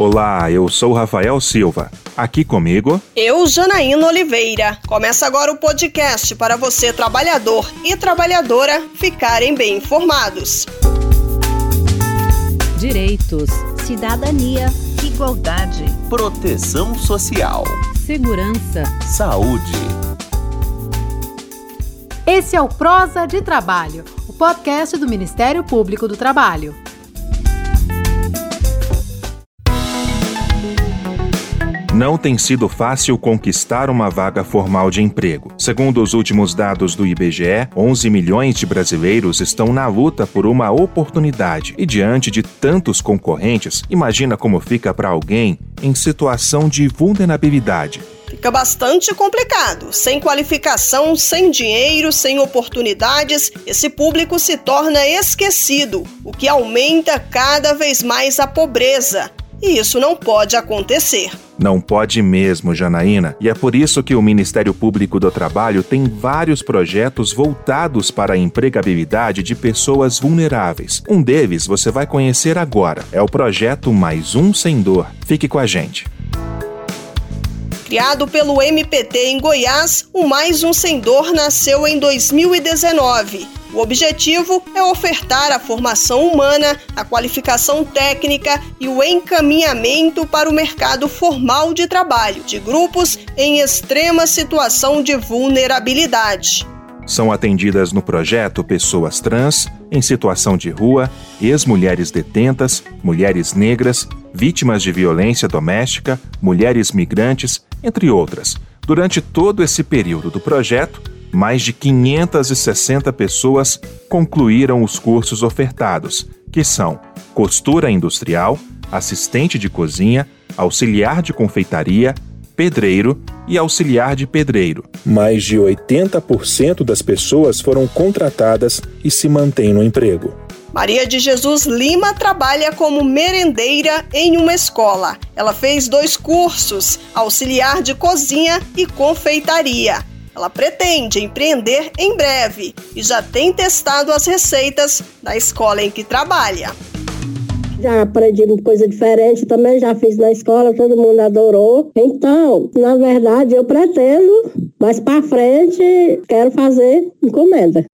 Olá, eu sou Rafael Silva. Aqui comigo. Eu, Janaína Oliveira. Começa agora o podcast para você, trabalhador e trabalhadora, ficarem bem informados. Direitos, cidadania, igualdade, proteção social, segurança, saúde. Esse é o Prosa de Trabalho, o podcast do Ministério Público do Trabalho. Não tem sido fácil conquistar uma vaga formal de emprego. Segundo os últimos dados do IBGE, 11 milhões de brasileiros estão na luta por uma oportunidade. E diante de tantos concorrentes, imagina como fica para alguém em situação de vulnerabilidade. Fica bastante complicado. Sem qualificação, sem dinheiro, sem oportunidades, esse público se torna esquecido, o que aumenta cada vez mais a pobreza. E isso não pode acontecer. Não pode mesmo, Janaína. E é por isso que o Ministério Público do Trabalho tem vários projetos voltados para a empregabilidade de pessoas vulneráveis. Um deles você vai conhecer agora. É o projeto Mais Um Sem Dor. Fique com a gente. Criado pelo MPT em Goiás, o Mais Um Sem Dor nasceu em 2019 o objetivo é ofertar a formação humana, a qualificação técnica e o encaminhamento para o mercado formal de trabalho de grupos em extrema situação de vulnerabilidade. São atendidas no projeto pessoas trans, em situação de rua, ex-mulheres detentas, mulheres negras, vítimas de violência doméstica, mulheres migrantes, entre outras. Durante todo esse período do projeto, mais de 560 pessoas concluíram os cursos ofertados, que são costura industrial, assistente de cozinha, auxiliar de confeitaria, pedreiro e auxiliar de pedreiro. Mais de 80% das pessoas foram contratadas e se mantêm no emprego. Maria de Jesus Lima trabalha como merendeira em uma escola. Ela fez dois cursos, auxiliar de cozinha e confeitaria. Ela pretende empreender em breve e já tem testado as receitas da escola em que trabalha. Já aprendi coisa diferente, também já fiz na escola, todo mundo adorou. Então, na verdade, eu pretendo, mais para frente, quero fazer encomenda.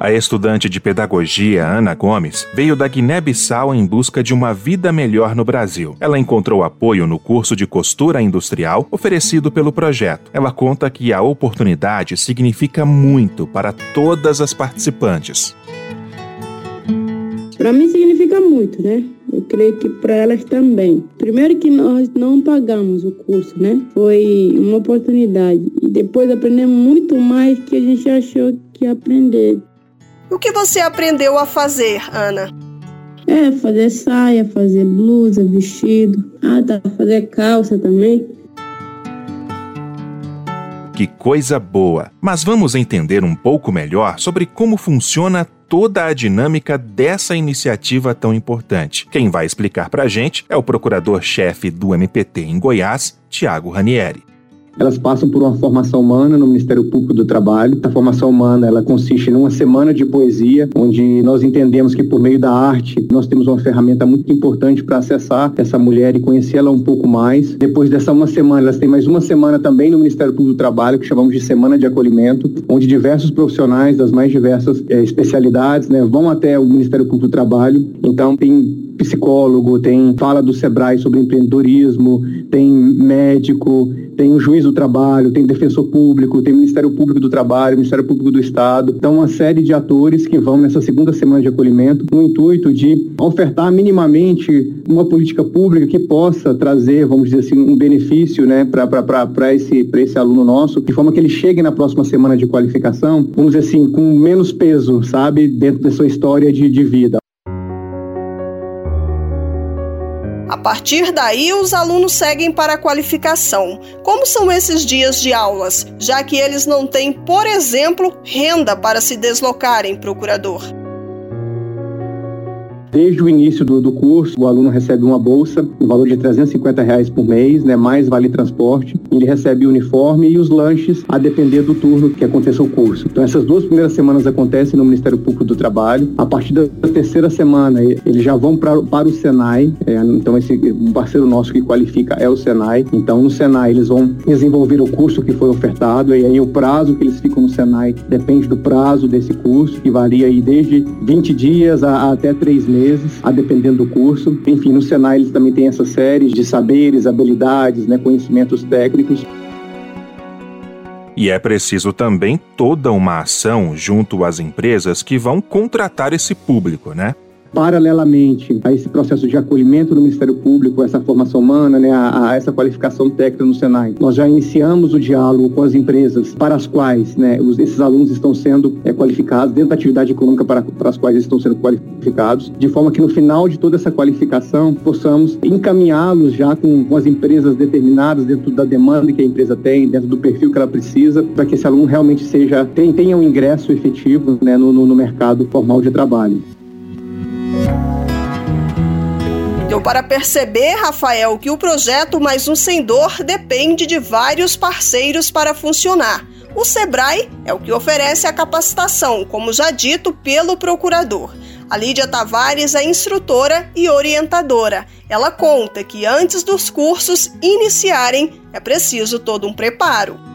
A estudante de pedagogia Ana Gomes veio da Guiné-Bissau em busca de uma vida melhor no Brasil. Ela encontrou apoio no curso de costura industrial oferecido pelo projeto. Ela conta que a oportunidade significa muito para todas as participantes. Para mim significa muito, né? Eu creio que para elas também. Primeiro que nós não pagamos o curso, né? Foi uma oportunidade. E depois aprendemos muito mais que a gente achou que ia aprender. O que você aprendeu a fazer, Ana? É, fazer saia, fazer blusa, vestido. Ah, tá, fazer calça também. Que coisa boa! Mas vamos entender um pouco melhor sobre como funciona toda a dinâmica dessa iniciativa tão importante. Quem vai explicar pra gente é o procurador-chefe do MPT em Goiás, Tiago Ranieri elas passam por uma formação humana no Ministério Público do Trabalho. A formação humana ela consiste numa semana de poesia, onde nós entendemos que por meio da arte nós temos uma ferramenta muito importante para acessar essa mulher e conhecê-la um pouco mais. Depois dessa uma semana, elas têm mais uma semana também no Ministério Público do Trabalho, que chamamos de Semana de Acolhimento, onde diversos profissionais das mais diversas é, especialidades né, vão até o Ministério Público do Trabalho. Então tem psicólogo, tem fala do Sebrae sobre empreendedorismo, tem médico, tem o juiz do trabalho, tem defensor público, tem Ministério Público do Trabalho, Ministério Público do Estado. Então, uma série de atores que vão nessa segunda semana de acolhimento no intuito de ofertar minimamente uma política pública que possa trazer, vamos dizer assim, um benefício né, para esse, esse aluno nosso, de forma que ele chegue na próxima semana de qualificação, vamos dizer assim, com menos peso, sabe, dentro da sua história de, de vida. A partir daí, os alunos seguem para a qualificação. Como são esses dias de aulas, já que eles não têm, por exemplo, renda para se deslocarem, procurador? Desde o início do, do curso, o aluno recebe uma bolsa no valor de 350 reais por mês, né, mais vale transporte. Ele recebe o uniforme e os lanches a depender do turno que aconteça o curso. Então essas duas primeiras semanas acontecem no Ministério Público do Trabalho. A partir da terceira semana, eles já vão pra, para o Senai. É, então esse parceiro nosso que qualifica é o Senai. Então no Senai eles vão desenvolver o curso que foi ofertado e aí o prazo que eles ficam no Senai depende do prazo desse curso, que varia aí desde 20 dias a, a até 3 meses, a dependendo do curso. Enfim, no Senai eles também têm essas séries de saberes, habilidades, né, conhecimentos técnicos. E é preciso também toda uma ação junto às empresas que vão contratar esse público, né? Paralelamente a esse processo de acolhimento no Ministério Público, essa formação humana, né, a, a, essa qualificação técnica no Senai, nós já iniciamos o diálogo com as empresas para as quais né, os, esses alunos estão sendo é, qualificados, dentro da atividade econômica para, para as quais eles estão sendo qualificados, de forma que no final de toda essa qualificação possamos encaminhá-los já com, com as empresas determinadas dentro da demanda que a empresa tem, dentro do perfil que ela precisa, para que esse aluno realmente seja tenha um ingresso efetivo né, no, no mercado formal de trabalho. Deu para perceber, Rafael, que o projeto Mais um Sem Dor depende de vários parceiros para funcionar. O Sebrae é o que oferece a capacitação, como já dito pelo procurador. A Lídia Tavares é instrutora e orientadora. Ela conta que antes dos cursos iniciarem é preciso todo um preparo.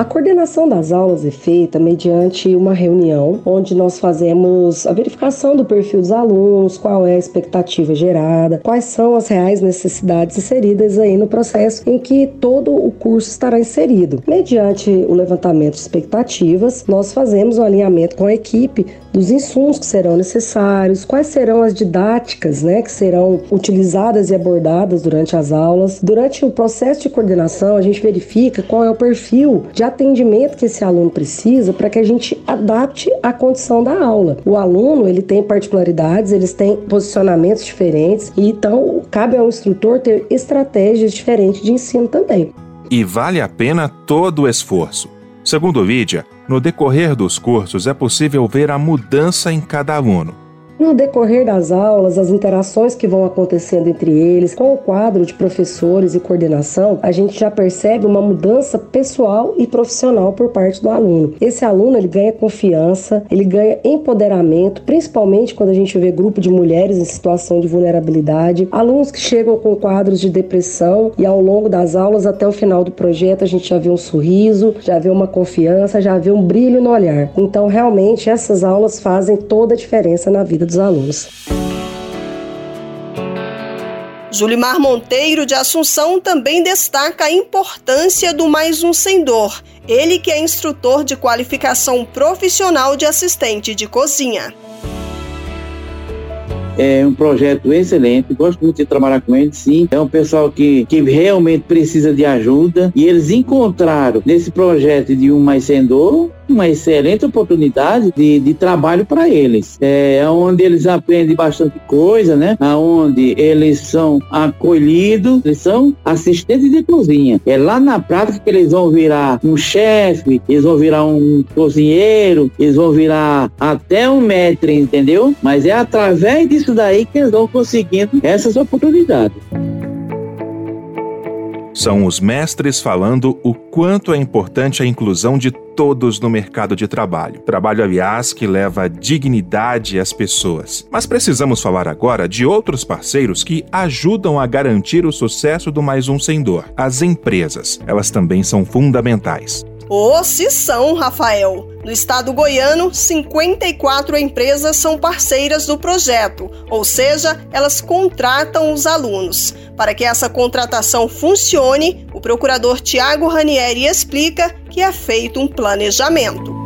A coordenação das aulas é feita mediante uma reunião onde nós fazemos a verificação do perfil dos alunos, qual é a expectativa gerada, quais são as reais necessidades inseridas aí no processo em que todo o curso estará inserido. Mediante o levantamento de expectativas, nós fazemos o alinhamento com a equipe dos insumos que serão necessários, quais serão as didáticas, né, que serão utilizadas e abordadas durante as aulas. Durante o processo de coordenação, a gente verifica qual é o perfil de atendimento que esse aluno precisa para que a gente adapte a condição da aula. O aluno, ele tem particularidades, eles têm posicionamentos diferentes, e então cabe ao instrutor ter estratégias diferentes de ensino também. E vale a pena todo o esforço. Segundo Lídia, no decorrer dos cursos é possível ver a mudança em cada aluno. No decorrer das aulas, as interações que vão acontecendo entre eles, com o quadro de professores e coordenação, a gente já percebe uma mudança pessoal e profissional por parte do aluno. Esse aluno ele ganha confiança, ele ganha empoderamento, principalmente quando a gente vê grupo de mulheres em situação de vulnerabilidade, alunos que chegam com quadros de depressão e ao longo das aulas até o final do projeto a gente já vê um sorriso, já vê uma confiança, já vê um brilho no olhar. Então, realmente essas aulas fazem toda a diferença na vida dos alunos. Julimar Monteiro de Assunção também destaca a importância do Mais Um Sem Dor. Ele que é instrutor de qualificação profissional de assistente de cozinha. É um projeto excelente, gosto muito de trabalhar com eles, sim. É um pessoal que, que realmente precisa de ajuda e eles encontraram nesse projeto de um mais sendor uma excelente oportunidade de, de trabalho para eles. É onde eles aprendem bastante coisa, né? Aonde eles são acolhidos, eles são assistentes de cozinha. É lá na prática que eles vão virar um chefe, eles vão virar um cozinheiro, eles vão virar até um mestre, entendeu? Mas é através disso daí que eles vão conseguindo essas oportunidades. São os mestres falando o quanto é importante a inclusão de todos no mercado de trabalho. Trabalho, aliás, que leva dignidade às pessoas. Mas precisamos falar agora de outros parceiros que ajudam a garantir o sucesso do Mais Um Sem Dor: as empresas. Elas também são fundamentais. Oh, se são, Rafael! No estado goiano, 54 empresas são parceiras do projeto, ou seja, elas contratam os alunos. Para que essa contratação funcione, o procurador Tiago Ranieri explica que é feito um planejamento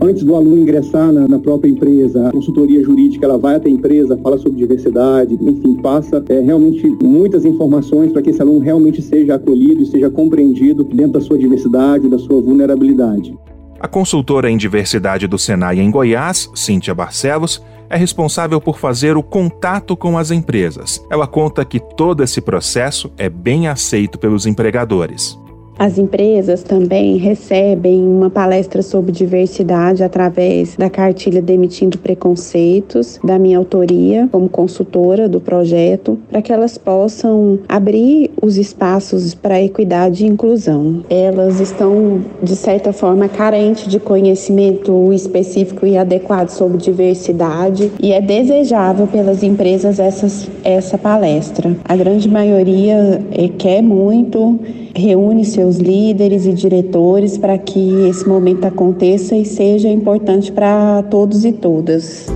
antes do aluno ingressar na, na, própria empresa, a consultoria jurídica ela vai até a empresa, fala sobre diversidade, enfim, passa é, realmente muitas informações para que esse aluno realmente seja acolhido e seja compreendido dentro da sua diversidade, da sua vulnerabilidade. A consultora em diversidade do Senai em Goiás, Cíntia Barcelos, é responsável por fazer o contato com as empresas. Ela conta que todo esse processo é bem aceito pelos empregadores. As empresas também recebem uma palestra sobre diversidade através da cartilha Demitindo Preconceitos, da minha autoria como consultora do projeto, para que elas possam abrir os espaços para equidade e inclusão. Elas estão, de certa forma, carentes de conhecimento específico e adequado sobre diversidade e é desejável pelas empresas essas, essa palestra. A grande maioria é, quer muito reúne seus líderes e diretores para que esse momento aconteça e seja importante para todos e todas.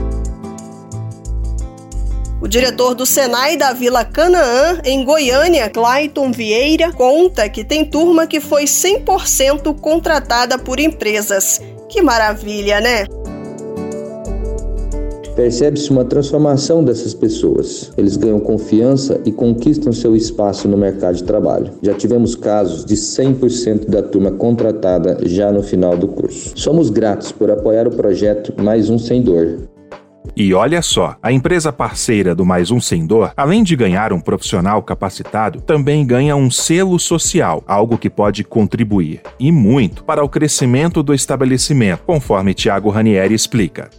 O diretor do Senai da Vila Canaã, em Goiânia, Clayton Vieira, conta que tem turma que foi 100% contratada por empresas. Que maravilha, né? Percebe-se uma transformação dessas pessoas. Eles ganham confiança e conquistam seu espaço no mercado de trabalho. Já tivemos casos de 100% da turma contratada já no final do curso. Somos gratos por apoiar o projeto Mais Um Sem Dor. E olha só, a empresa parceira do Mais Um Sem Dor, além de ganhar um profissional capacitado, também ganha um selo social, algo que pode contribuir, e muito, para o crescimento do estabelecimento, conforme Tiago Ranieri explica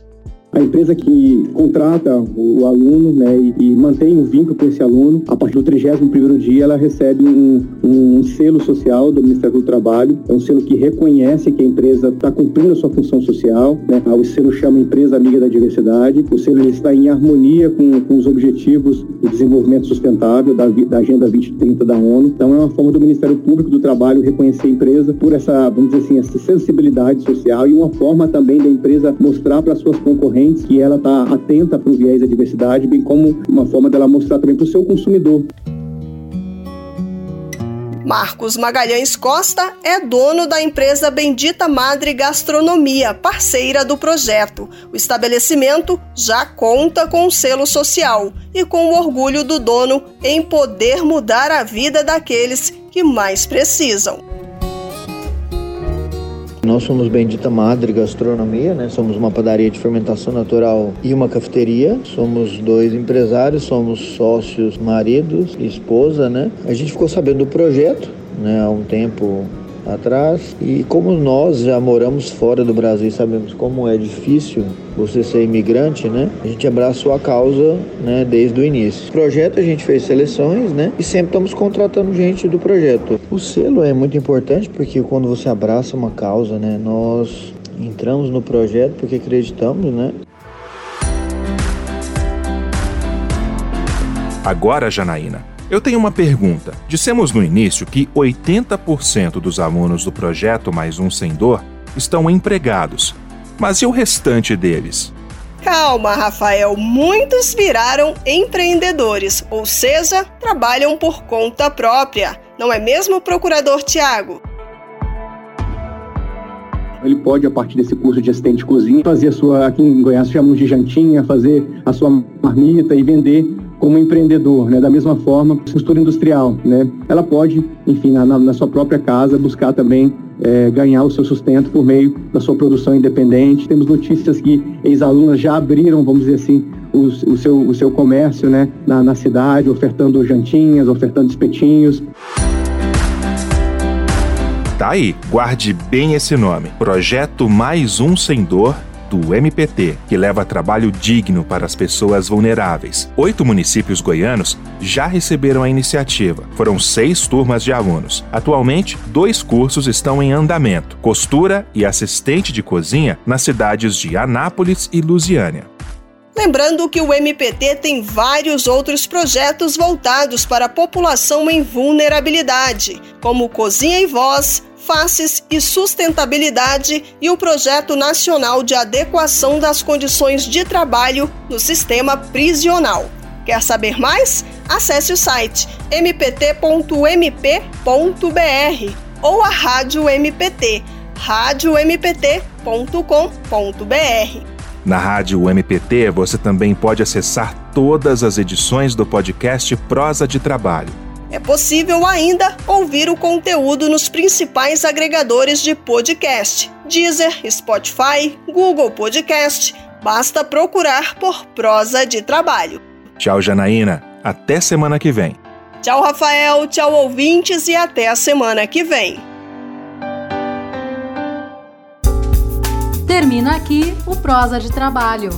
a empresa que contrata o, aluno né, e, e, mantém um vínculo com esse aluno, a partir do 31º dia ela recebe um, um, selo social do Ministério do Trabalho, é um selo que reconhece que a empresa está cumprindo a sua função social, né, o selo chama Empresa Amiga da Diversidade, o selo está em harmonia com, com os objetivos do desenvolvimento sustentável da, da Agenda 2030 da ONU, então é uma forma do Ministério Público do Trabalho reconhecer a empresa por essa, vamos dizer assim, essa sensibilidade social e uma forma também da empresa mostrar para suas concorrentes que ela está atenta para o viés da diversidade, bem como uma forma dela mostrar também para o seu consumidor. Marcos Magalhães Costa é dono da empresa Bendita Madre Gastronomia, parceira do projeto. O estabelecimento já conta com o selo social e com o orgulho do dono em poder mudar a vida daqueles que mais precisam. Nós somos Bendita Madre Gastronomia, né? Somos uma padaria de fermentação natural e uma cafeteria. Somos dois empresários, somos sócios, maridos e esposa, né? A gente ficou sabendo do projeto, né? Há um tempo atrás. E como nós já moramos fora do Brasil e sabemos como é difícil você ser imigrante, né? A gente abraçou a causa, né, desde o início. O projeto a gente fez seleções, né? E sempre estamos contratando gente do projeto. O selo é muito importante porque quando você abraça uma causa, né, nós entramos no projeto porque acreditamos, né? Agora, Janaína, eu tenho uma pergunta. Dissemos no início que 80% dos alunos do projeto Mais Um Sem Dor estão empregados. Mas e o restante deles? Calma, Rafael. Muitos viraram empreendedores, ou seja, trabalham por conta própria. Não é mesmo, procurador Tiago? Ele pode, a partir desse curso de assistente de cozinha, fazer a sua, aqui em Goiás chamamos de jantinha, fazer a sua marmita e vender como empreendedor, né? Da mesma forma, costura industrial, né? Ela pode, enfim, na, na sua própria casa, buscar também é, ganhar o seu sustento por meio da sua produção independente. Temos notícias que ex-alunas já abriram, vamos dizer assim, o, seu, o seu comércio né, na, na cidade, ofertando jantinhas, ofertando espetinhos. Tá aí, guarde bem esse nome. Projeto Mais Um Sem Dor do MPT, que leva trabalho digno para as pessoas vulneráveis. Oito municípios goianos já receberam a iniciativa. Foram seis turmas de alunos. Atualmente, dois cursos estão em andamento: costura e assistente de cozinha nas cidades de Anápolis e Lusiânia. Lembrando que o MPT tem vários outros projetos voltados para a população em vulnerabilidade, como Cozinha e Voz, Faces e Sustentabilidade e o Projeto Nacional de Adequação das Condições de Trabalho no Sistema Prisional. Quer saber mais? Acesse o site mpt.mp.br ou a Rádio MPT, radiompt.com.br. Na Rádio MPT você também pode acessar todas as edições do podcast Prosa de Trabalho é possível ainda ouvir o conteúdo nos principais agregadores de podcast: Deezer, Spotify, Google Podcast. Basta procurar por Prosa de Trabalho. Tchau, Janaína. Até semana que vem. Tchau, Rafael. Tchau, ouvintes, e até a semana que vem. Termina aqui o Prosa de Trabalho.